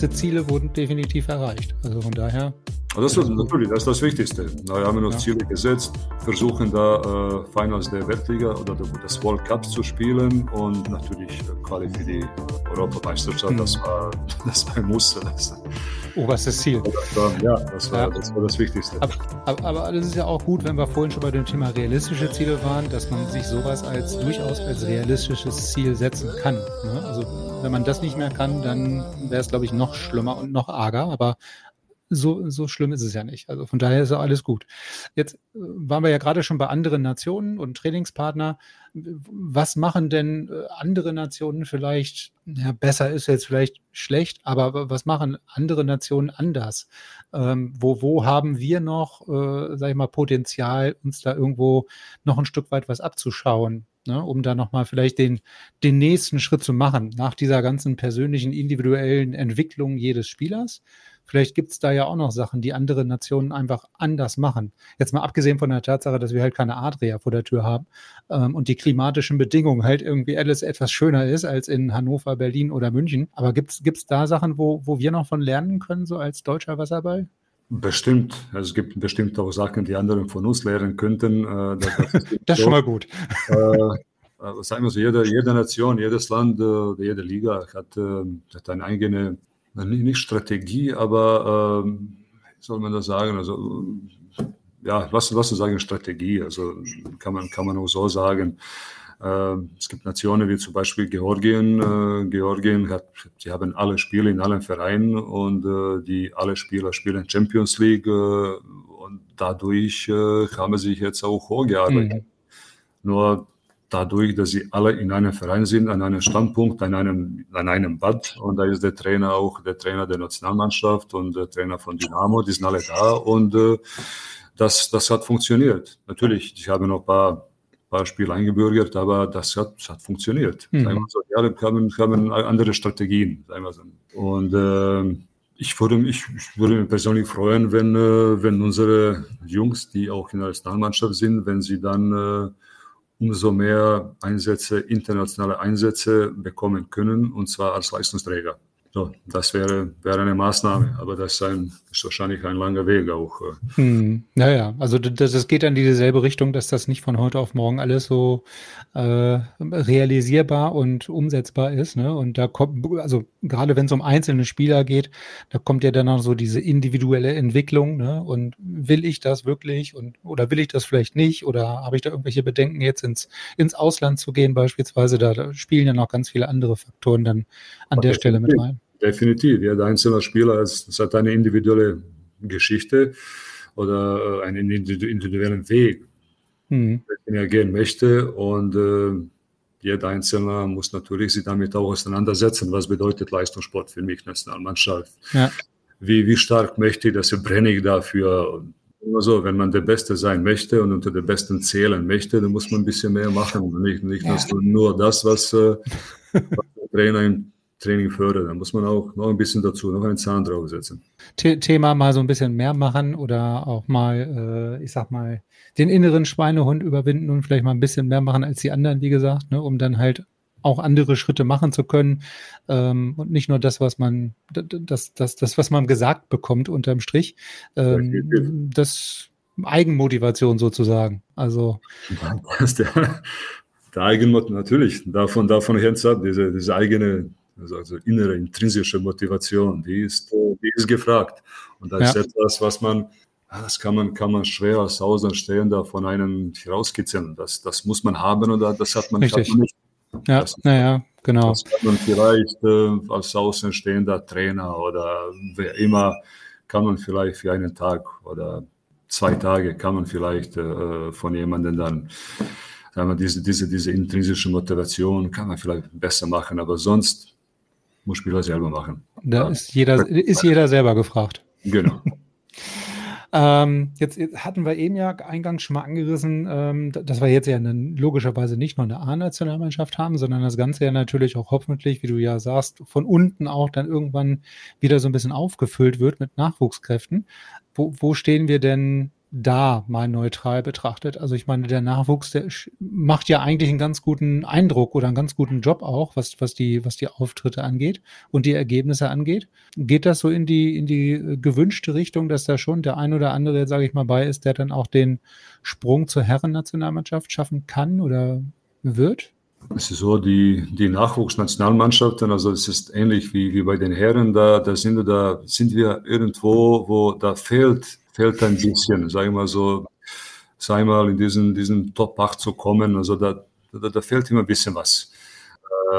Erste Ziele wurden definitiv erreicht. Also von daher also das ist natürlich das, ist das Wichtigste. Wir haben noch ja. Ziele gesetzt, versuchen da äh, Finals der Weltliga oder des World Cups zu spielen und natürlich äh, Quali für die Europameisterschaft. Mhm. Das, war, das war ein Muss. Das, Oberstes Ziel. Ja, das war, ja. das war das Wichtigste. Aber, aber, aber das ist ja auch gut, wenn wir vorhin schon bei dem Thema realistische Ziele waren, dass man sich sowas als durchaus als realistisches Ziel setzen kann. Ne? Also wenn man das nicht mehr kann, dann wäre es, glaube ich, noch schlimmer und noch arger. Aber so, so schlimm ist es ja nicht. Also von daher ist ja alles gut. Jetzt äh, waren wir ja gerade schon bei anderen Nationen und Trainingspartner. Was machen denn äh, andere Nationen vielleicht, ja, besser ist jetzt vielleicht schlecht, aber was machen andere Nationen anders? Ähm, wo, wo haben wir noch, äh, sag ich mal, Potenzial, uns da irgendwo noch ein Stück weit was abzuschauen? Ne, um da nochmal vielleicht den, den nächsten Schritt zu machen, nach dieser ganzen persönlichen, individuellen Entwicklung jedes Spielers. Vielleicht gibt es da ja auch noch Sachen, die andere Nationen einfach anders machen. Jetzt mal abgesehen von der Tatsache, dass wir halt keine Adria vor der Tür haben ähm, und die klimatischen Bedingungen halt irgendwie alles etwas schöner ist als in Hannover, Berlin oder München. Aber gibt es da Sachen, wo, wo wir noch von lernen können, so als deutscher Wasserball? Bestimmt. Also es gibt bestimmt auch Sachen, die andere von uns lernen könnten. Äh, das, das ist schon mal gut. Äh, äh, sagen wir so, jede, jede Nation, jedes Land, äh, jede Liga hat, äh, hat eine eigene nicht Strategie, aber ähm, soll man das sagen? Also ja, was, was zu sagen Strategie? Also kann man kann man auch so sagen. Äh, es gibt Nationen wie zum Beispiel Georgien. Äh, Georgien hat, sie haben alle Spiele in allen Vereinen und äh, die alle Spieler spielen Champions League äh, und dadurch haben sie sich jetzt auch hochgearbeitet. Mhm. Nur dadurch, dass sie alle in einem Verein sind, an einem Standpunkt, an einem, an einem Bad. Und da ist der Trainer auch der Trainer der Nationalmannschaft und der Trainer von Dynamo, die sind alle da. Und äh, das, das hat funktioniert. Natürlich, ich habe noch ein paar, paar Spiele eingebürgert, aber das hat, das hat funktioniert. Mhm. So, ja, wir haben, haben andere Strategien. So. Und äh, ich würde, mich, ich würde mich persönlich freuen, wenn, äh, wenn unsere Jungs, die auch in der Nationalmannschaft sind, wenn sie dann äh, umso mehr Einsätze, internationale Einsätze bekommen können, und zwar als Leistungsträger. So, das wäre, wäre eine Maßnahme, aber das ist, ein, ist wahrscheinlich ein langer Weg auch. Äh. Hm, naja, also das, das geht in dieselbe Richtung, dass das nicht von heute auf morgen alles so äh, realisierbar und umsetzbar ist. Ne? Und da kommt, also gerade wenn es um einzelne Spieler geht, da kommt ja dann auch so diese individuelle Entwicklung. Ne? Und will ich das wirklich und oder will ich das vielleicht nicht? Oder habe ich da irgendwelche Bedenken, jetzt ins, ins Ausland zu gehen, beispielsweise? Da, da spielen ja noch ganz viele andere Faktoren dann an der Stelle mit rein. Definitiv. Jeder einzelne Spieler hat eine individuelle Geschichte oder äh, einen individuellen Weg, mhm. den er gehen möchte. Und äh, jeder Einzelne muss natürlich sich damit auch auseinandersetzen, was bedeutet Leistungssport für mich, Nationalmannschaft. Ja. Wie, wie stark möchte ich, dass ich brenne ich dafür. Also, wenn man der Beste sein möchte und unter den Besten zählen möchte, dann muss man ein bisschen mehr machen. Nicht, nicht ja. nur das, was, äh, was der Trainer im Training fördert. Da muss man auch noch ein bisschen dazu, noch einen Zahn draufsetzen. Thema mal so ein bisschen mehr machen oder auch mal, äh, ich sag mal, den inneren Schweinehund überwinden und vielleicht mal ein bisschen mehr machen als die anderen, wie gesagt, ne, um dann halt auch andere Schritte machen zu können ähm, und nicht nur das, was man, das, das, das, was man gesagt bekommt unterm Strich. Ähm, das Eigenmotivation sozusagen. Also der, der Eigenmotivation natürlich davon davon ab, diese, diese eigene also, also innere, intrinsische Motivation, die ist, die ist gefragt. Und das ja. ist etwas, was man, das kann man, kann man schwer als Außenstehender von einem herauskitzeln. Das, das muss man haben oder das hat man, Richtig. Hat man nicht. Ja, naja, genau. Das kann man vielleicht äh, als außenstehender Trainer oder wer immer, kann man vielleicht für einen Tag oder zwei Tage kann man vielleicht äh, von jemandem dann sagen wir, diese, diese, diese intrinsische Motivation kann man vielleicht besser machen, aber sonst muss Spieler selber machen. Da ist jeder, ist jeder selber gefragt. Genau. Ähm, jetzt, jetzt, hatten wir eben ja eingangs schon mal angerissen, ähm, dass wir jetzt ja eine, logischerweise nicht nur eine A-Nationalmannschaft haben, sondern das Ganze ja natürlich auch hoffentlich, wie du ja sagst, von unten auch dann irgendwann wieder so ein bisschen aufgefüllt wird mit Nachwuchskräften. Wo, wo stehen wir denn da mal neutral betrachtet. Also ich meine, der Nachwuchs, der macht ja eigentlich einen ganz guten Eindruck oder einen ganz guten Job auch, was, was die, was die Auftritte angeht und die Ergebnisse angeht. Geht das so in die, in die äh, gewünschte Richtung, dass da schon der ein oder andere, sage ich mal, bei ist, der dann auch den Sprung zur Herrennationalmannschaft schaffen kann oder wird? Es ist so, die, die Nachwuchsnationalmannschaften, also es ist ähnlich wie, wie bei den Herren, da, da, sind, da sind wir irgendwo, wo da fehlt fehlt ein bisschen, sage ich mal so, sei mal in diesen, diesen Top 8 zu kommen. Also da, da, da fehlt immer ein bisschen was. Äh,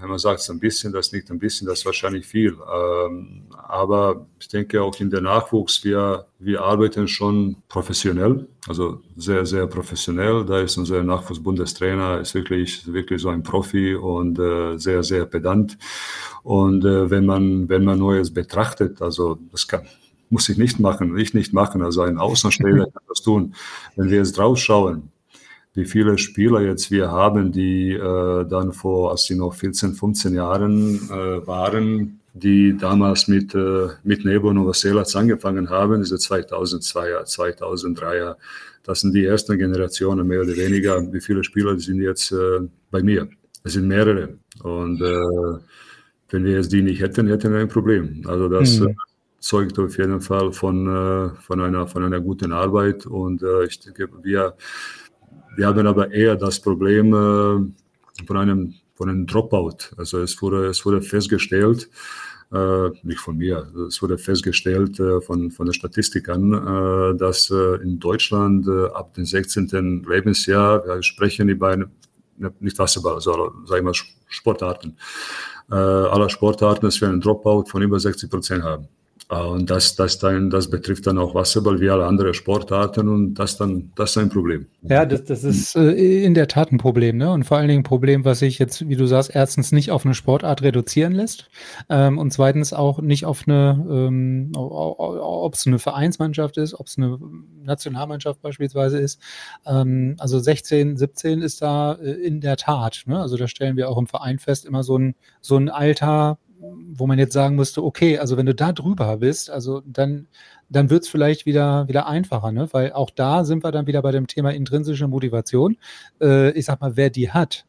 wenn man sagt, ein bisschen, das nicht ein bisschen, das ist wahrscheinlich viel. Ähm, aber ich denke auch in der Nachwuchs, wir, wir arbeiten schon professionell, also sehr, sehr professionell. Da ist unser Nachwuchsbundestrainer, ist wirklich, wirklich so ein Profi und äh, sehr, sehr pedant. Und äh, wenn man, wenn man Neues betrachtet, also das kann, muss ich nicht machen, ich nicht machen. Also ein Außenstehender kann das tun. Wenn wir jetzt draufschauen, wie viele Spieler jetzt wir haben, die äh, dann vor, als sie noch 14, 15 Jahren äh, waren, die damals mit, äh, mit Nebo Novoselac angefangen haben, diese 2002er, 2003er. Das sind die ersten Generationen, mehr oder weniger. Wie viele Spieler sind jetzt äh, bei mir? Es sind mehrere. Und äh, wenn wir jetzt die nicht hätten, hätten wir ein Problem. Also das, mhm zeugt auf jeden Fall von, äh, von, einer, von einer guten Arbeit. Und äh, ich denke, wir, wir haben aber eher das Problem äh, von, einem, von einem Dropout. Also es wurde, es wurde festgestellt, nicht von mir, es wurde festgestellt von, von der Statistik dass in Deutschland ab dem 16. Lebensjahr, wir sprechen über eine, nicht Wasserball, sondern sagen wir Sportarten, aller Sportarten, dass wir einen Dropout von über 60 Prozent haben. Äh, und das, das, dann, das betrifft dann auch Wasserball wie alle anderen Sportarten und das, dann, das ist ein Problem. Ja, das, das ist äh, in der Tat ein Problem. Ne? Und vor allen Dingen ein Problem, was sich jetzt, wie du sagst, erstens nicht auf eine Sportart reduzieren lässt ähm, und zweitens auch nicht auf eine, ähm, ob es eine Vereinsmannschaft ist, ob es eine Nationalmannschaft beispielsweise ist. Ähm, also 16, 17 ist da äh, in der Tat. Ne? Also da stellen wir auch im Verein fest, immer so ein, so ein Alter, wo man jetzt sagen müsste, okay, also wenn du da drüber bist, also dann, dann wird es vielleicht wieder, wieder einfacher, ne? Weil auch da sind wir dann wieder bei dem Thema intrinsische Motivation. Äh, ich sag mal, wer die hat,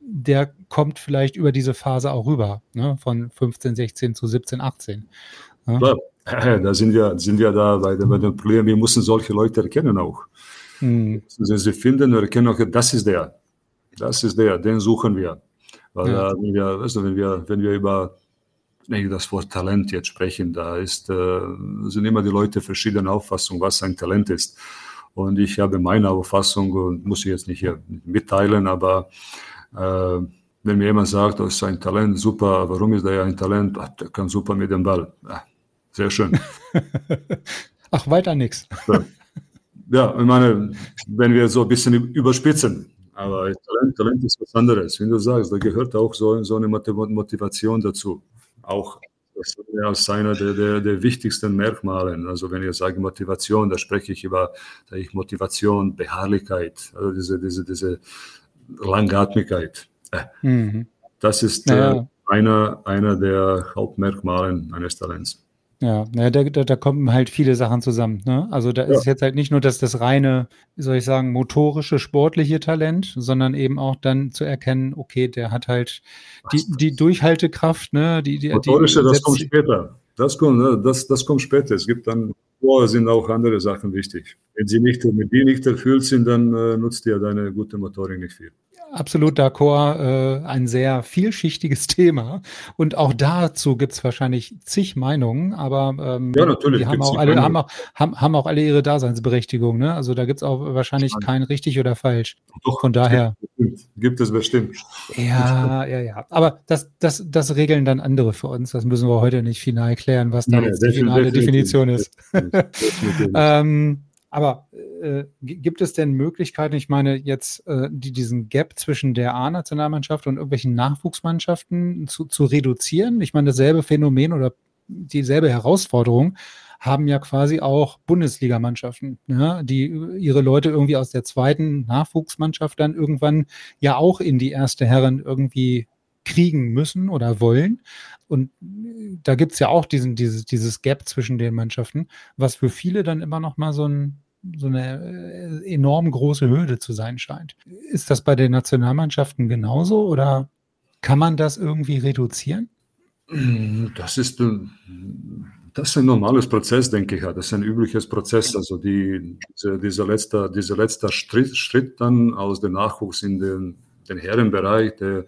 der kommt vielleicht über diese Phase auch rüber, ne? Von 15, 16 zu 17, 18. Ja? Klar, da sind wir, sind wir da bei, bei dem Problem, wir müssen solche Leute erkennen auch. Hm. Sie finden und erkennen auch, das ist der. Das ist der, den suchen wir. Weil ja. äh, wenn, wir, weißt du, wenn, wir, wenn wir über wenn das Wort Talent jetzt sprechen, da ist, äh, sind immer die Leute verschiedene Auffassungen, was ein Talent ist. Und ich habe meine Auffassung und muss ich jetzt nicht hier mitteilen, aber äh, wenn mir jemand sagt, das ist ein Talent, super, warum ist der ein Talent? Ach, der kann super mit dem Ball. Ja, sehr schön. Ach, weiter nichts. Ja, ich meine, wenn wir so ein bisschen überspitzen, aber Talent, Talent ist was anderes. Wenn du sagst, da gehört auch so, so eine Motivation dazu auch als einer der, der, der, wichtigsten Merkmale. Also wenn ich sage Motivation, da spreche ich über ich, Motivation, Beharrlichkeit, also diese, diese, diese Langatmigkeit. Mhm. Das ist ja. äh, einer, einer der Hauptmerkmale eines Talents. Ja, ja da, da, da kommen halt viele Sachen zusammen. Ne? Also da ja. ist jetzt halt nicht nur das, das reine, wie soll ich sagen, motorische, sportliche Talent, sondern eben auch dann zu erkennen, okay, der hat halt die, die Durchhaltekraft, ne? Die, die, Motorische, die, das kommt später. Das kommt, ne? das, das kommt später. Es gibt dann, vorher sind auch andere Sachen wichtig. Wenn sie nicht, mit die nicht erfüllt sind, dann äh, nutzt ja deine gute Motorik nicht viel absolut d'accord, äh, ein sehr vielschichtiges Thema. Und auch dazu gibt es wahrscheinlich zig Meinungen, aber ähm, ja, natürlich die haben auch, alle, haben, auch, haben, haben auch alle ihre Daseinsberechtigung. Ne? Also da gibt es auch wahrscheinlich kein richtig oder falsch. Doch, Von daher. Gibt es bestimmt. Ja, ja, ja. Aber das, das, das regeln dann andere für uns. Das müssen wir heute nicht final klären, was da ja, jetzt die finale Definition ist. ähm, Aber äh, gibt es denn Möglichkeiten, ich meine jetzt äh, die, diesen Gap zwischen der A-Nationalmannschaft und irgendwelchen Nachwuchsmannschaften zu, zu reduzieren? Ich meine, dasselbe Phänomen oder dieselbe Herausforderung haben ja quasi auch Bundesligamannschaften, ja, die ihre Leute irgendwie aus der zweiten Nachwuchsmannschaft dann irgendwann ja auch in die erste Herren irgendwie kriegen müssen oder wollen. Und da gibt es ja auch diesen, dieses, dieses Gap zwischen den Mannschaften, was für viele dann immer noch mal so, ein, so eine äh, enorm große Hürde zu sein scheint. Ist das bei den Nationalmannschaften genauso oder kann man das irgendwie reduzieren? Das ist das ist ein normales Prozess, denke ich. Das ist ein übliches Prozess. Also die, diese, dieser letzte, dieser letzte Schritt, Schritt dann aus dem Nachwuchs in den, den Herrenbereich, der,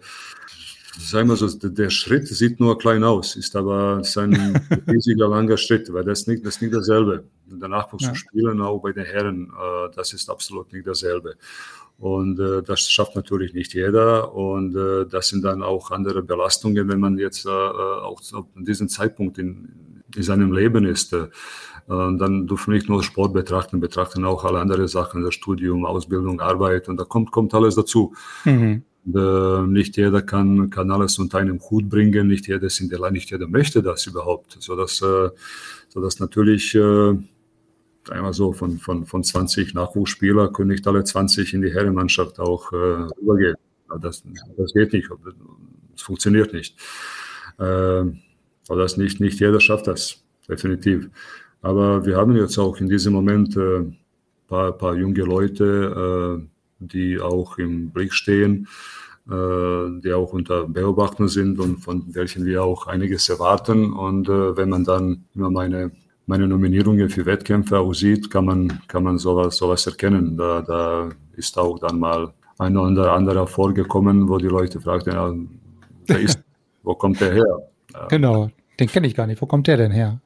sagen wir so, der Schritt sieht nur klein aus, ist aber ein riesiger langer Schritt, weil das nicht, das ist nicht dasselbe. Der Nachwuchs ja. zu spielen, auch bei den Herren, äh, das ist absolut nicht dasselbe. Und äh, das schafft natürlich nicht jeder. Und äh, das sind dann auch andere Belastungen, wenn man jetzt äh, äh auch zu diesem Zeitpunkt in, in seinem Leben ist. Äh, dann dürfen wir nicht nur Sport betrachten, betrachten auch alle anderen Sachen, das Studium, Ausbildung, Arbeit und da kommt, kommt alles dazu. Mhm. Und, äh, nicht jeder kann, kann alles unter einem Hut bringen, nicht jeder ist in der nicht jeder möchte das überhaupt, sodass, äh, sodass natürlich äh, einmal so von, von, von 20 Nachwuchsspieler können nicht alle 20 in die Herrenmannschaft auch äh, rübergehen. Das, das geht nicht, das funktioniert nicht. Äh, aber das nicht, nicht jeder schafft das, definitiv. Aber wir haben jetzt auch in diesem Moment ein äh, paar, paar junge Leute, äh, die auch im Blick stehen, äh, die auch unter Beobachtung sind und von welchen wir auch einiges erwarten. Und äh, wenn man dann immer meine, meine Nominierungen für Wettkämpfe sieht, kann man, kann man sowas, sowas erkennen. Da, da ist auch dann mal ein oder anderer vorgekommen, wo die Leute fragten, ja, ist, wo kommt der her? Genau, den kenne ich gar nicht. Wo kommt der denn her?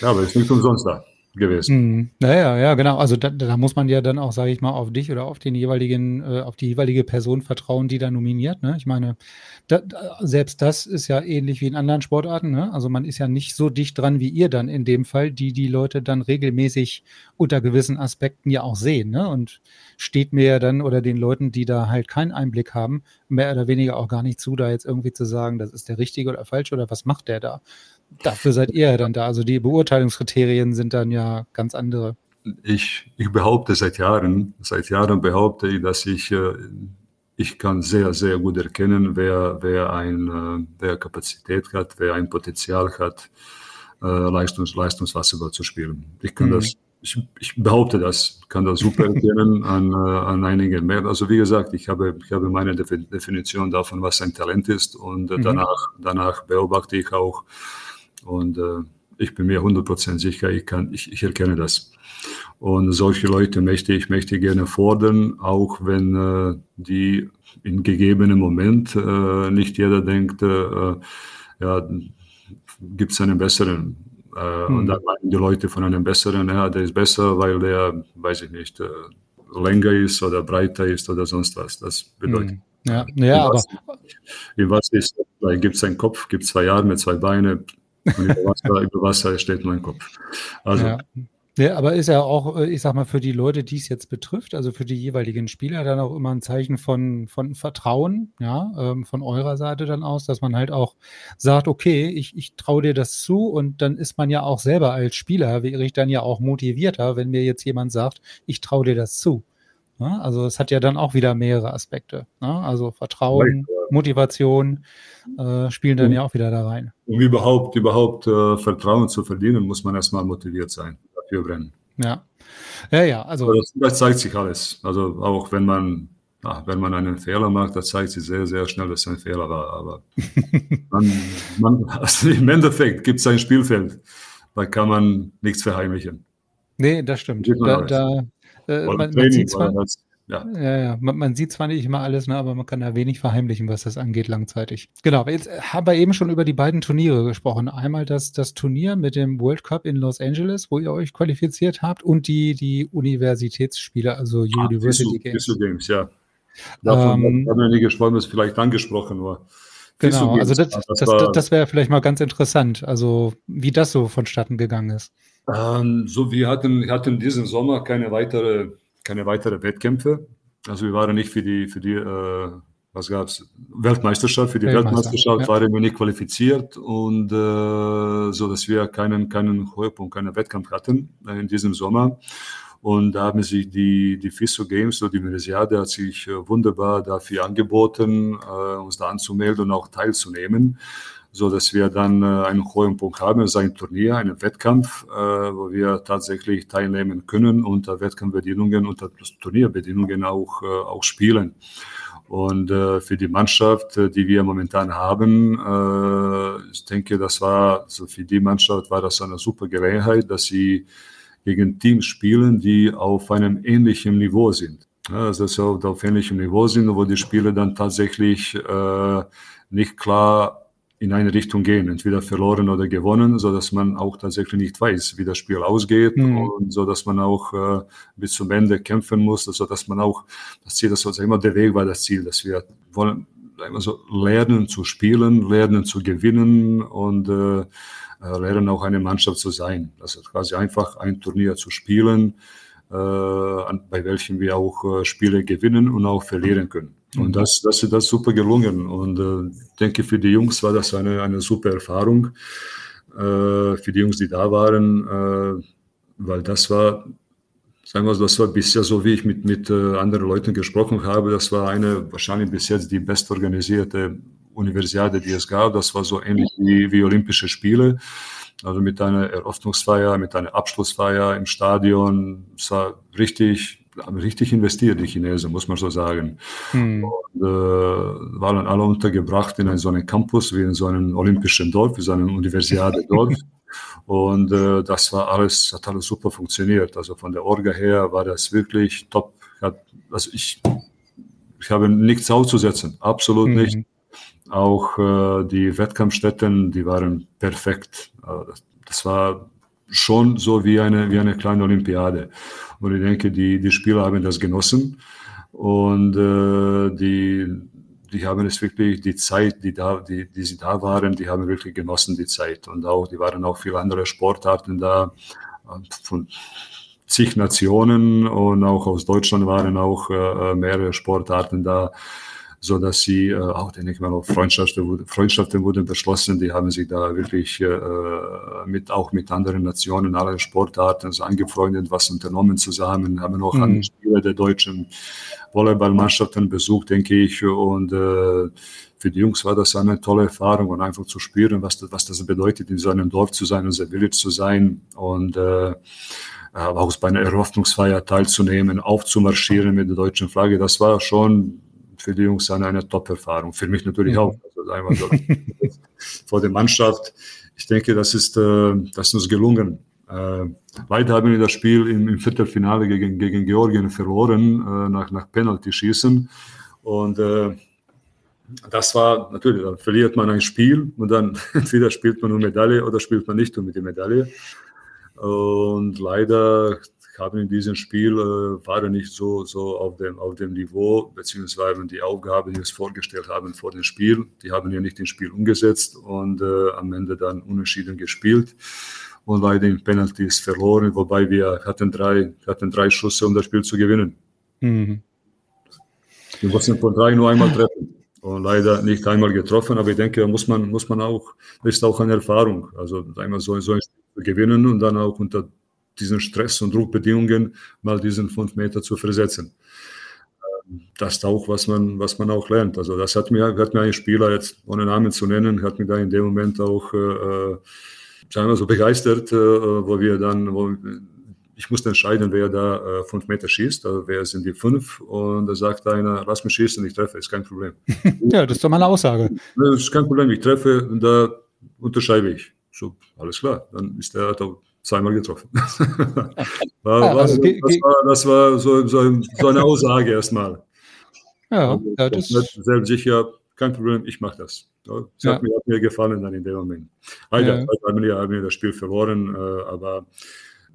Ja, aber ist nicht umsonst da gewesen. Mhm. Naja, ja, genau. Also da, da, muss man ja dann auch, sage ich mal, auf dich oder auf den jeweiligen, äh, auf die jeweilige Person vertrauen, die da nominiert. Ne? Ich meine, da, selbst das ist ja ähnlich wie in anderen Sportarten. Ne? Also man ist ja nicht so dicht dran wie ihr dann in dem Fall, die die Leute dann regelmäßig unter gewissen Aspekten ja auch sehen. Ne? Und steht mir ja dann oder den Leuten, die da halt keinen Einblick haben, mehr oder weniger auch gar nicht zu, da jetzt irgendwie zu sagen, das ist der richtige oder falsche oder was macht der da? Dafür seid ihr ja dann da. Also die Beurteilungskriterien sind dann ja ganz andere. Ich, ich behaupte seit Jahren, seit Jahren behaupte ich, dass ich, äh, ich kann sehr, sehr gut erkennen, wer, wer, ein, äh, wer Kapazität hat, wer ein Potenzial hat, äh, Leistungs, Leistungswasserball zu spielen. Ich kann mhm. das, ich, ich, behaupte das, kann das super erkennen an, an einigen mehr. Also wie gesagt, ich habe, ich habe meine Definition davon, was ein Talent ist und mhm. danach, danach beobachte ich auch, und äh, ich bin mir 100% sicher, ich, kann, ich, ich erkenne das. Und solche Leute möchte ich möchte gerne fordern, auch wenn äh, die in gegebenen Moment äh, nicht jeder denkt, äh, ja, gibt es einen besseren. Äh, hm. Und dann meinen die Leute von einem besseren, ja, der ist besser, weil der, weiß ich nicht, äh, länger ist oder breiter ist oder sonst was. Das bedeutet. Hm. Ja, ja aber. Wie was ist, gibt es einen Kopf, gibt es zwei Arme, zwei Beine, über Wasser, über Wasser steht mein Kopf. Also. Ja. Ja, aber ist ja auch, äh, ich sag mal, für die Leute, die es jetzt betrifft, also für die jeweiligen Spieler, dann auch immer ein Zeichen von, von Vertrauen, ja, ähm, von eurer Seite dann aus, dass man halt auch sagt, okay, ich, ich traue dir das zu und dann ist man ja auch selber als Spieler, wäre ich dann ja auch motivierter, wenn mir jetzt jemand sagt, ich traue dir das zu. Also es hat ja dann auch wieder mehrere Aspekte. Ja, also Vertrauen, Motivation äh, spielen dann ja auch wieder da rein. Um überhaupt, überhaupt äh, Vertrauen zu verdienen, muss man erstmal motiviert sein, dafür brennen. Ja. Ja, ja, also. Das, das zeigt sich alles. Also auch wenn man, ach, wenn man einen Fehler macht, das zeigt sich sehr, sehr schnell, dass es ein Fehler war. Aber man, man, also im Endeffekt gibt es ein Spielfeld, da kann man nichts verheimlichen. Nee, das stimmt. Da, da, äh, man, man, sieht zwar, ja. Ja, ja. Man, man, sieht zwar nicht immer alles, ne, aber man kann da wenig verheimlichen, was das angeht, langzeitig. Genau, aber jetzt haben wir eben schon über die beiden Turniere gesprochen. Einmal das, das Turnier mit dem World Cup in Los Angeles, wo ihr euch qualifiziert habt, und die, die Universitätsspiele, also ah, University Games. Games, ja. Davon ähm, haben wir nie gesprochen, das vielleicht angesprochen war. Genau, also das, das, das, das wäre vielleicht mal ganz interessant, also wie das so vonstatten gegangen ist. Ähm, so, wir hatten, hatten diesen Sommer keine weitere, keine weitere Wettkämpfe. Also wir waren nicht für die, für die äh, was gab es? Weltmeisterschaft. Für die Weltmeister, Weltmeisterschaft ja. waren wir nicht qualifiziert und äh, so, dass wir keinen, keinen Höhepunkt, keinen Wettkampf hatten äh, in diesem Sommer. Und da haben sich die, die FISO Games, so die Universiade, hat sich äh, wunderbar dafür angeboten, äh, uns da anzumelden und auch teilzunehmen, so dass wir dann äh, einen hohen Punkt haben, also ein Turnier, einen Wettkampf, äh, wo wir tatsächlich teilnehmen können unter Wettkampfbedingungen, unter Turnierbedingungen auch, äh, auch spielen. Und äh, für die Mannschaft, die wir momentan haben, äh, ich denke, das war, also für die Mannschaft war das eine super Gelegenheit, dass sie gegen Teams spielen, die auf einem ähnlichen Niveau sind. Ja, also dass sie auf ähnlichem Niveau sind, wo die Spiele dann tatsächlich äh, nicht klar in eine Richtung gehen, entweder verloren oder gewonnen, so dass man auch tatsächlich nicht weiß, wie das Spiel ausgeht mhm. und so dass man auch äh, bis zum Ende kämpfen muss, so dass man auch das Ziel, das war immer der Weg war das Ziel, dass wir wollen also lernen zu spielen, lernen zu gewinnen und äh, äh lernen auch eine Mannschaft zu sein. Das ist quasi einfach ein Turnier zu spielen, äh, bei welchem wir auch äh, Spiele gewinnen und auch verlieren können. Und das, das ist das super gelungen. Und äh, denke, für die Jungs war das eine, eine super Erfahrung. Äh, für die Jungs, die da waren, äh, weil das war, sagen wir so, das war bisher so, wie ich mit, mit äh, anderen Leuten gesprochen habe, das war eine wahrscheinlich bis jetzt die bestorganisierte Universiade, die es gab. Das war so ähnlich wie, wie Olympische Spiele. Also mit einer Eröffnungsfeier, mit einer Abschlussfeier im Stadion. Es war richtig richtig investiert, die Chinesen, muss man so sagen. Hm. Und, äh, waren alle untergebracht in so einem Campus, wie in so einem olympischen Dorf, wie so einem Universiade-Dorf. Und äh, das war alles, hat alles super funktioniert. Also von der Orga her war das wirklich top. Hat, also ich, ich habe nichts auszusetzen, absolut hm. nicht. Auch äh, die Wettkampfstätten, die waren perfekt. Äh, das war schon so wie eine, wie eine kleine Olympiade. Und ich denke, die, die Spieler haben das genossen und äh, die, die haben es wirklich, die Zeit, die, da, die, die sie da waren, die haben wirklich genossen, die Zeit. Und auch, die waren auch viele andere Sportarten da von zig Nationen und auch aus Deutschland waren auch äh, mehrere Sportarten da so dass sie äh, auch, denke ich mal, Freundschaften, Freundschaften wurden beschlossen. Die haben sich da wirklich äh, mit auch mit anderen Nationen, aller Sportarten so angefreundet, was unternommen zusammen, haben auch mhm. andere Spiele der deutschen Volleyballmannschaften besucht, denke ich. Und äh, für die Jungs war das eine tolle Erfahrung und einfach zu spüren, was das, was das bedeutet, in so einem Dorf zu sein, in so einem Village zu sein und äh, auch bei einer Eröffnungsfeier teilzunehmen, aufzumarschieren mit der deutschen Flagge. Das war schon für die Jungs eine, eine Top-Erfahrung. Für mich natürlich mhm. auch. Also einmal so vor der Mannschaft. Ich denke, das ist, äh, das ist uns gelungen. Äh, leider haben wir das Spiel im, im Viertelfinale gegen, gegen Georgien verloren, äh, nach, nach Penalty-Schießen. Und äh, das war natürlich, dann verliert man ein Spiel und dann entweder spielt man um Medaille oder spielt man nicht um die Medaille. Und leider haben in diesem Spiel äh, waren nicht so, so auf, dem, auf dem Niveau, beziehungsweise die Aufgabe, die wir uns vorgestellt haben vor dem Spiel, die haben ja nicht ins Spiel umgesetzt und äh, am Ende dann unentschieden gespielt und leider in Penalties verloren, wobei wir hatten drei, hatten drei Schüsse, um das Spiel zu gewinnen. Mhm. Wir mussten von drei nur einmal treffen und leider nicht einmal getroffen, aber ich denke, muss man, muss man auch, das ist auch eine Erfahrung, also einmal so, so ein Spiel gewinnen und dann auch unter diesen Stress- und Druckbedingungen mal diesen fünf Meter zu versetzen. Ähm, das ist auch, was man, was man auch lernt. Also das hat mir, hat mir ein Spieler jetzt, ohne Namen zu nennen, hat mich da in dem Moment auch, äh, äh sagen wir so, begeistert, äh, wo wir dann, wo, ich musste entscheiden, wer da äh, fünf Meter schießt, also wer sind die fünf und da sagt einer, lass mich schießen, ich treffe, ist kein Problem. ja, das ist doch mal eine Aussage. Das ist kein Problem, ich treffe, und da unterschreibe ich. So, alles klar, dann ist der zweimal getroffen. war, ja, also, das, war, das war so, so, so eine Aussage erstmal. Ja, also, ja das ist selbst sicher, kein Problem, ich mache das. Das ja. hat, mir, hat, mir, gefallen dann in dem Moment. Leider ja. wir, haben wir das Spiel verloren, äh, aber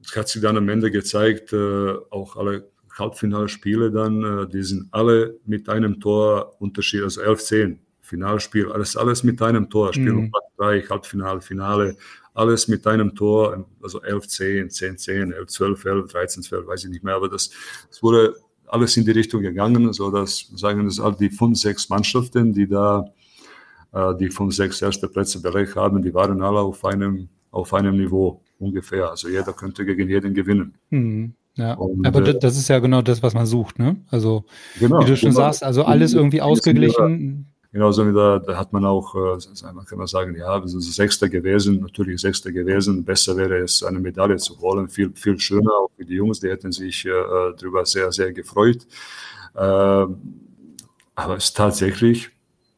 es hat sich dann am Ende gezeigt, äh, auch alle Halbfinalspiele dann, äh, die sind alle mit einem Tor Unterschied, also 11-10 Finalspiel, alles, alles mit einem Tor. Spiel mhm. um 3, Halbfinale, Finale, alles mit einem Tor, also 11, 10, 10, 10, 11, 12, 11, 13, 12, weiß ich nicht mehr, aber das, das wurde alles in die Richtung gegangen, so dass sagen das all die fünf, sechs Mannschaften, die da äh, die fünf, sechs erste Plätze belegt haben, die waren alle auf einem auf einem Niveau ungefähr. Also jeder könnte gegen jeden gewinnen. Mhm. Ja, und, aber äh, das ist ja genau das, was man sucht, ne? Also, genau, wie du schon genau. sagst, also alles irgendwie ausgeglichen. Genauso wie da, da hat man auch, äh, man kann man sagen, ja, wir sind Sechster gewesen, natürlich Sechster gewesen. Besser wäre es, eine Medaille zu holen. Viel, viel schöner, auch für die Jungs, die hätten sich äh, darüber sehr, sehr gefreut. Äh, aber es tatsächlich,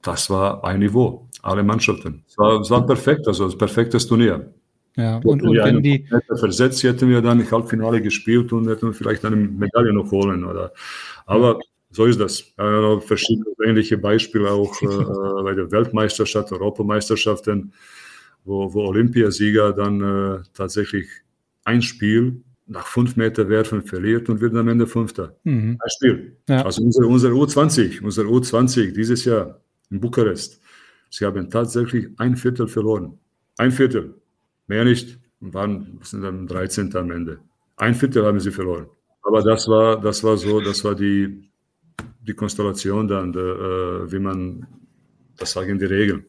das war ein Niveau, alle Mannschaften. Es war, es war perfekt, also ein perfektes Turnier. Ja, und, und wenn die. Versetzt hätten wir dann im Halbfinale gespielt und hätten vielleicht eine Medaille noch holen. Oder. Aber so ist das. Äh, verschiedene ähnliche Beispiele auch äh, bei der Weltmeisterschaft, Europameisterschaften, wo, wo Olympiasieger dann äh, tatsächlich ein Spiel nach fünf Meter werfen verliert und wird am Ende Fünfter. Mhm. Ein Spiel. Ja. Also unsere, unsere U20, unsere U20 dieses Jahr in Bukarest, sie haben tatsächlich ein Viertel verloren. Ein Viertel. Mehr nicht und waren sind dann 13. am Ende. Ein Viertel haben sie verloren. Aber das war, das war so, das war die, die Konstellation dann, der, äh, wie man, das sagen die Regeln.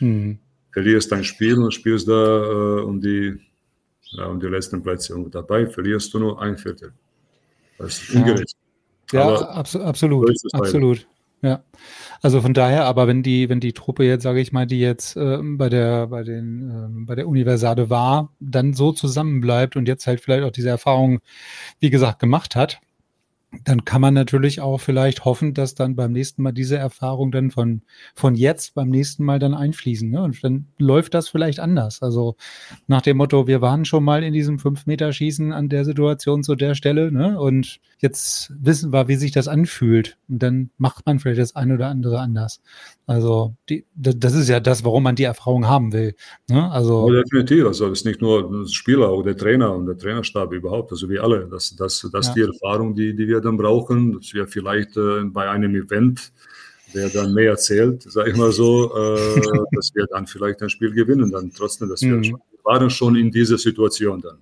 Mhm. Verlierst ein Spiel und spielst da äh, um, die, ja, um die letzten Plätze. Und dabei verlierst du nur ein Viertel. Das ist ungerecht. Ja, ja abso absolut. absolut. Ja, also von daher, aber wenn die, wenn die Truppe jetzt, sage ich mal, die jetzt äh, bei der, bei den, äh, bei der Universade war, dann so zusammenbleibt und jetzt halt vielleicht auch diese Erfahrung, wie gesagt, gemacht hat, dann kann man natürlich auch vielleicht hoffen, dass dann beim nächsten Mal diese Erfahrung dann von, von jetzt beim nächsten Mal dann einfließen. Ne? Und dann läuft das vielleicht anders. Also nach dem Motto, wir waren schon mal in diesem Fünf-Meter-Schießen an der Situation zu der Stelle ne? und jetzt wissen wir, wie sich das anfühlt. Und dann macht man vielleicht das eine oder andere anders. Also die, das ist ja das, warum man die Erfahrung haben will. Ne? Also ja, definitiv. Also es ist nicht nur der Spieler, auch der Trainer und der Trainerstab überhaupt. Also wir alle. Das, das, das ja. ist die Erfahrung, die, die wir dann brauchen, dass wir vielleicht äh, bei einem Event, der dann mehr erzählt, sage ich mal so, äh, dass wir dann vielleicht ein Spiel gewinnen, dann trotzdem, dass wir, mhm. schon, wir waren schon in dieser Situation dann.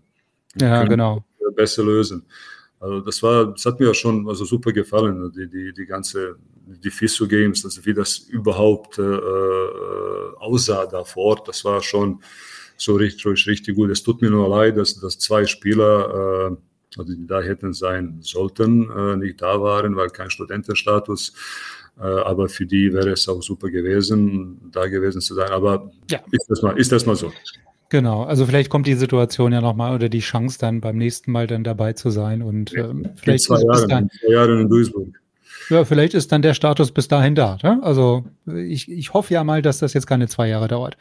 Wir ja, genau. Besser lösen. Also das war, das hat mir schon also super gefallen, die, die, die ganze, die FISO Games, also wie das überhaupt äh, äh, aussah da vor Ort, das war schon so richtig, richtig gut. Es tut mir nur leid, dass, dass zwei Spieler äh, also die da hätten sein sollten, äh, nicht da waren, weil kein Studentenstatus. Äh, aber für die wäre es auch super gewesen, da gewesen zu sein. Aber ja. ist, das mal, ist das mal so. Genau, also vielleicht kommt die Situation ja nochmal oder die Chance dann beim nächsten Mal dann dabei zu sein und ähm, vielleicht zwei Jahre, dann, zwei Jahre in Duisburg. Ja, vielleicht ist dann der Status bis dahin da. Ne? Also ich, ich hoffe ja mal, dass das jetzt keine zwei Jahre dauert,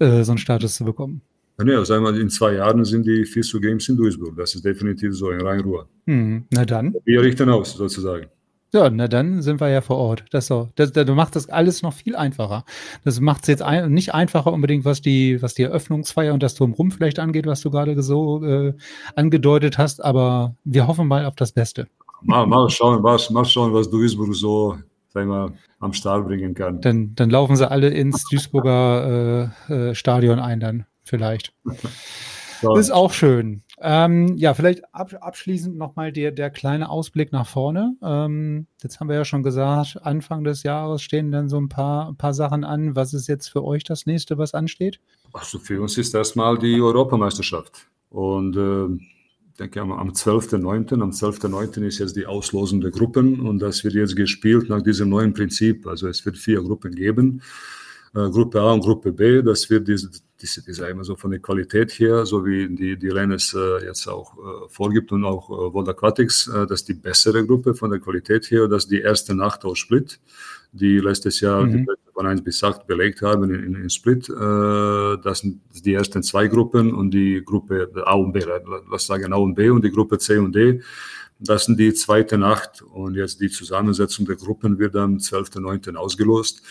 äh, so einen Status zu bekommen. Ja, sagen wir, in zwei Jahren sind die FISU Games in Duisburg. Das ist definitiv so, in Rhein-Ruhr. Hm, na dann. Wir richten aus, sozusagen. Ja, na dann sind wir ja vor Ort. Das so. Das, das macht das alles noch viel einfacher. Das macht es jetzt ein, nicht einfacher unbedingt, was die, was die Eröffnungsfeier und das Drumherum vielleicht angeht, was du gerade so äh, angedeutet hast, aber wir hoffen mal auf das Beste. Mal, mal schauen, mal, mal schauen, was Duisburg so sag mal, am Start bringen kann. Dann, dann laufen sie alle ins Duisburger äh, äh, Stadion ein dann vielleicht. So. Ist auch schön. Ähm, ja, vielleicht ab, abschließend nochmal der, der kleine Ausblick nach vorne. Ähm, jetzt haben wir ja schon gesagt, Anfang des Jahres stehen dann so ein paar, ein paar Sachen an. Was ist jetzt für euch das nächste, was ansteht? Also für uns ist erstmal die Europameisterschaft. Und äh, denke, am, am 12.09. Am 12.09. ist jetzt die Auslosung der Gruppen und das wird jetzt gespielt nach diesem neuen Prinzip. Also es wird vier Gruppen geben. Äh, Gruppe A und Gruppe B, das wird diese, diese, diese immer so von der Qualität her, so wie die, die Rennes äh, jetzt auch äh, vorgibt und auch äh, World Aquatics, äh, das ist die bessere Gruppe von der Qualität her, das ist die erste Nacht aus Split, die letztes Jahr mhm. die von 1 bis 8 belegt haben in, in, Split. Äh, das sind die ersten zwei Gruppen und die Gruppe A und B, lass sagen A und B und die Gruppe C und D. Das sind die zweite Nacht und jetzt die Zusammensetzung der Gruppen wird am 12.09. ausgelost.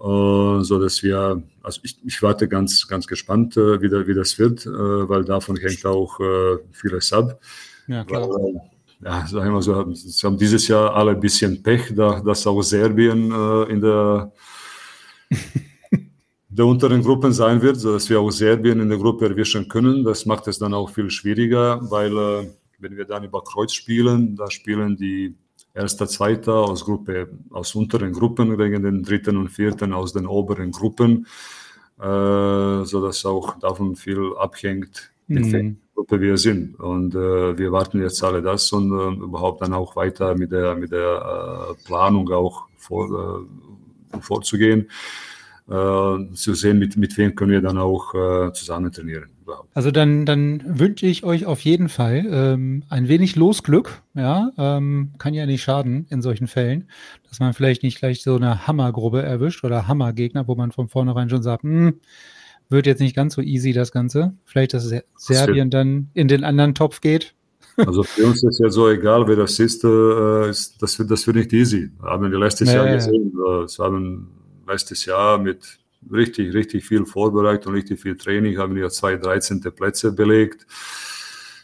Uh, so dass wir, also ich, ich warte ganz, ganz gespannt, uh, wie, da, wie das wird, uh, weil davon hängt auch vieles ab. Ja, klar. Weil, ja, sagen wir so, sie haben dieses Jahr alle ein bisschen Pech, da, dass auch Serbien in der der unteren Gruppen sein wird, sodass wir auch Serbien in der Gruppe erwischen können. Das macht es dann auch viel schwieriger, weil äh, wenn wir dann über Kreuz spielen, da spielen die erster, zweiter aus Gruppe, aus unteren Gruppen gegen den dritten und vierten aus den oberen Gruppen, äh, sodass auch davon viel abhängt, mit mhm. welcher Gruppe wir sind. Und äh, wir warten jetzt alle das und äh, überhaupt dann auch weiter mit der, mit der äh, Planung auch vor, äh, vorzugehen äh, zu sehen, mit, mit wem können wir dann auch zusammen trainieren. Also dann, dann wünsche ich euch auf jeden Fall ähm, ein wenig Losglück. Ja, ähm, kann ja nicht schaden in solchen Fällen, dass man vielleicht nicht gleich so eine Hammergruppe erwischt oder Hammergegner, wo man von vornherein schon sagt, hm, wird jetzt nicht ganz so easy das Ganze. Vielleicht, dass Serbien dann in den anderen Topf geht. Also für uns ist ja so egal, wer das ist, äh, ist das, wird, das wird nicht easy. Haben wir letztes nee. Jahr gesehen. Äh, es haben letztes Jahr mit richtig, richtig viel Vorbereitung, richtig viel Training, haben wir zwei 13. Plätze belegt.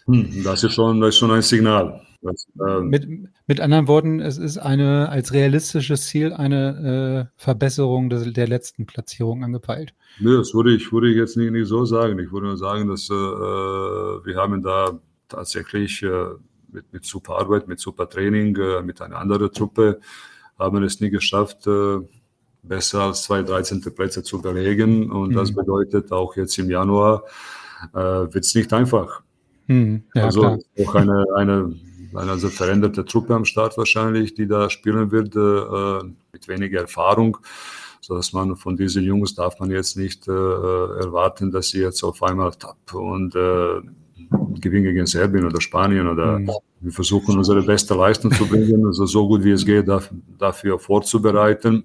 Hm, das, ist schon, das ist schon ein Signal. Das, ähm, mit, mit anderen Worten, es ist eine als realistisches Ziel eine äh, Verbesserung des, der letzten Platzierung angepeilt. Nö, das würde ich, würde ich jetzt nicht, nicht so sagen. Ich würde nur sagen, dass äh, wir haben da tatsächlich äh, mit, mit super Arbeit, mit super Training, äh, mit einer anderen Truppe, haben es nie geschafft, äh, besser als zwei 13. Plätze zu belegen. Und mhm. das bedeutet auch jetzt im Januar äh, wird es nicht einfach. Mhm. Ja, also klar. auch eine, eine, eine also veränderte Truppe am Start wahrscheinlich, die da spielen wird äh, mit weniger Erfahrung. So dass man von diesen Jungs darf man jetzt nicht äh, erwarten, dass sie jetzt auf einmal tapp und äh, gewinnen gegen Serbien oder Spanien oder mhm. wir versuchen unsere beste Leistung zu bringen, also so gut wie es geht, dafür vorzubereiten.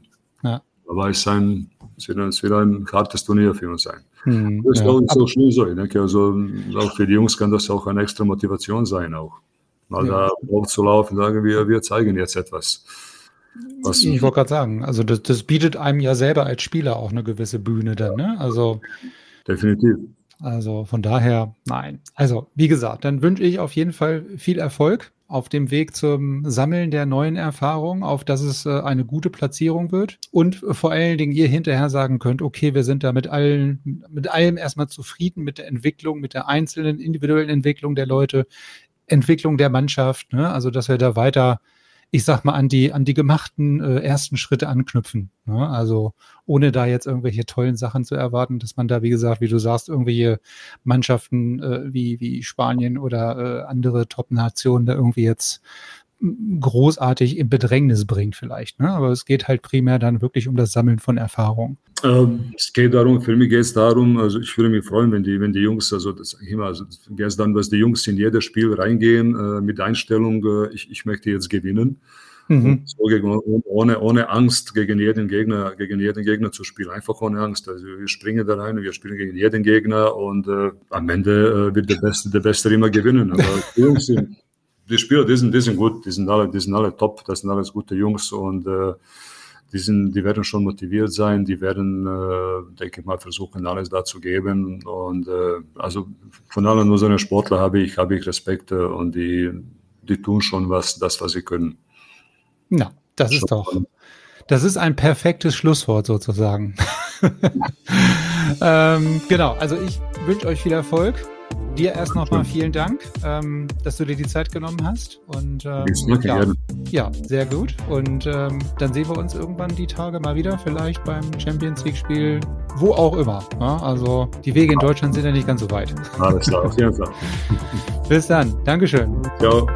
Aber es, ein, es, wird, ein hartes Turnier für uns sein. Hm, das ist ja. auch nicht so. Ich denke, also auch für die Jungs kann das auch eine extra Motivation sein, auch mal ja. da aufzulaufen und sagen, wir, wir zeigen jetzt etwas. Was ich wollte gerade sagen, also das, das, bietet einem ja selber als Spieler auch eine gewisse Bühne dann, ne? Also definitiv. Also von daher, nein. Also, wie gesagt, dann wünsche ich auf jeden Fall viel Erfolg auf dem Weg zum Sammeln der neuen Erfahrungen, auf dass es äh, eine gute Platzierung wird und vor allen Dingen ihr hinterher sagen könnt, okay, wir sind da mit allen, mit allem erstmal zufrieden, mit der Entwicklung, mit der einzelnen individuellen Entwicklung der Leute, Entwicklung der Mannschaft, ne? also dass wir da weiter ich sag mal, an die, an die gemachten äh, ersten Schritte anknüpfen. Ne? Also ohne da jetzt irgendwelche tollen Sachen zu erwarten, dass man da, wie gesagt, wie du sagst, irgendwelche Mannschaften äh, wie, wie Spanien oder äh, andere Top-Nationen da irgendwie jetzt großartig in Bedrängnis bringt vielleicht. Ne? Aber es geht halt primär dann wirklich um das Sammeln von Erfahrung. Ähm, es geht darum, für mich geht es darum, also ich würde mich freuen, wenn die, wenn die Jungs, also das immer, also geht dann, dass die Jungs in jedes Spiel reingehen äh, mit Einstellung, äh, ich, ich möchte jetzt gewinnen. Mhm. So gegen, ohne, ohne Angst gegen jeden Gegner, gegen jeden Gegner zu spielen. Einfach ohne Angst. Also wir springen da rein, wir spielen gegen jeden Gegner und äh, am Ende äh, wird der Beste, der Beste immer gewinnen. Aber die Jungs sind, die Spieler, die sind, die sind gut, die sind alle, die sind alle top, das sind alles gute Jungs und äh, die, sind, die werden schon motiviert sein, die werden, äh, denke ich mal, versuchen, alles da zu geben. Und äh, also von allen unseren Sportlern habe ich, habe ich Respekt äh, und die, die tun schon was, das, was sie können. Ja, das ist doch. Das ist ein perfektes Schlusswort sozusagen. ähm, genau, also ich wünsche euch viel Erfolg. Dir erst nochmal vielen Dank, ähm, dass du dir die Zeit genommen hast. Und ähm, ja, ja, sehr gut. Und ähm, dann sehen wir uns irgendwann die Tage mal wieder, vielleicht beim Champions League-Spiel, wo auch immer. Ja? Also die Wege in Deutschland sind ja nicht ganz so weit. Alles klar, auf jeden Fall. Bis dann. Dankeschön. Ciao.